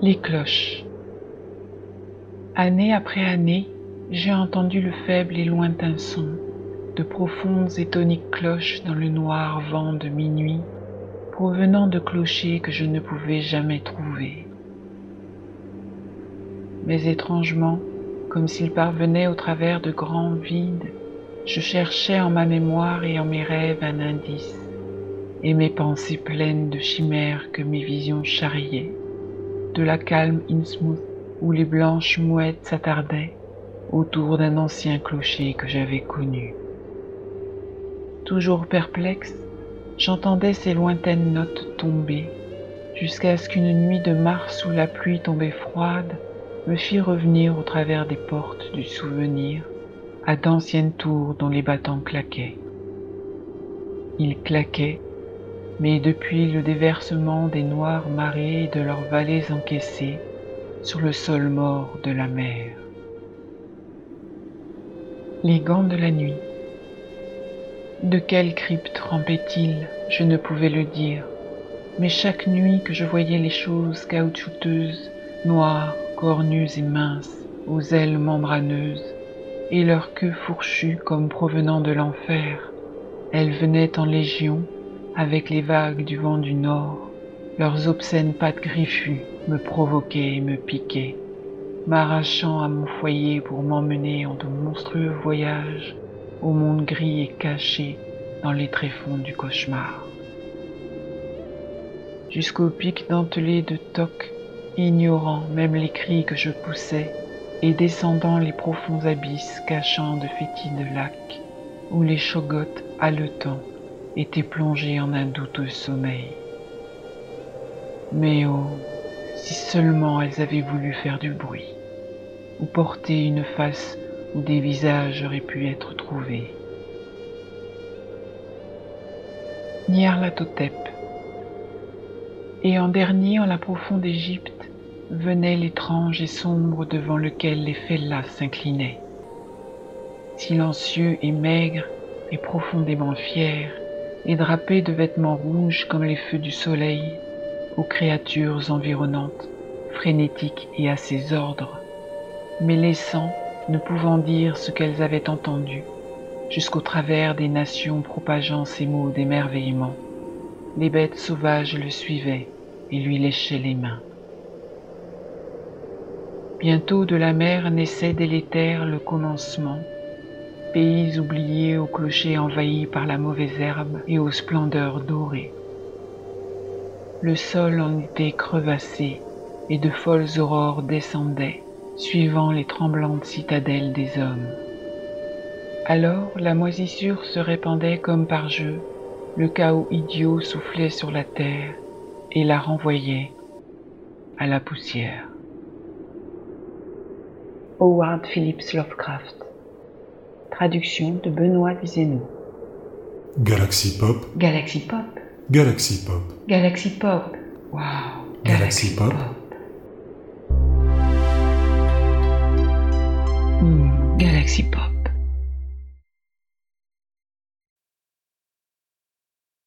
Les cloches. Année après année, j'ai entendu le faible et lointain son de profondes et toniques cloches dans le noir vent de minuit, provenant de clochers que je ne pouvais jamais trouver. Mais étrangement, comme s'ils parvenaient au travers de grands vides, je cherchais en ma mémoire et en mes rêves un indice, et mes pensées pleines de chimères que mes visions charriaient, de la calme Innsmouth où les blanches mouettes s'attardaient autour d'un ancien clocher que j'avais connu. Toujours perplexe, j'entendais ces lointaines notes tomber, jusqu'à ce qu'une nuit de mars où la pluie tombait froide me fit revenir au travers des portes du souvenir à d'anciennes tours dont les battants claquaient. Ils claquaient, mais depuis le déversement des noires marées de leurs vallées encaissées sur le sol mort de la mer. Les gants de la nuit. De quelle crypte rampaient-ils Je ne pouvais le dire, mais chaque nuit que je voyais les choses caoutchouteuses, noires, cornues et minces, aux ailes membraneuses, et leur queue fourchue comme provenant de l'enfer. Elles venaient en légion avec les vagues du vent du nord. Leurs obscènes pattes griffues me provoquaient et me piquaient, m'arrachant à mon foyer pour m'emmener en de monstrueux voyages au monde gris et caché dans les tréfonds du cauchemar. Jusqu'au pic dentelé de toc, ignorant même les cris que je poussais, et descendant les profonds abysses cachant de fétides lacs, où les chogottes haletants étaient plongés en un douteux sommeil. Mais oh, si seulement elles avaient voulu faire du bruit, ou porter une face où des visages auraient pu être trouvés. Nyarlathotep. Et en dernier en la profonde Égypte, venait l'étrange et sombre devant lequel les fellahs s'inclinaient. Silencieux et maigre et profondément fier, et drapé de vêtements rouges comme les feux du soleil, aux créatures environnantes, frénétiques et à ses ordres, mais laissant, ne pouvant dire ce qu'elles avaient entendu, jusqu'au travers des nations propageant ces mots d'émerveillement, les bêtes sauvages le suivaient et lui léchaient les mains. Bientôt de la mer naissait délétère le commencement, pays oubliés au clocher envahi par la mauvaise herbe et aux splendeurs dorées. Le sol en était crevassé et de folles aurores descendaient, suivant les tremblantes citadelles des hommes. Alors la moisissure se répandait comme par jeu, le chaos idiot soufflait sur la terre et la renvoyait à la poussière. Howard Phillips Lovecraft. Traduction de Benoît Vizeno. Galaxy Pop. Galaxy Pop. Galaxy Pop. Galaxy Pop. Wow. Galaxy Pop. Hmm, Galaxy Pop.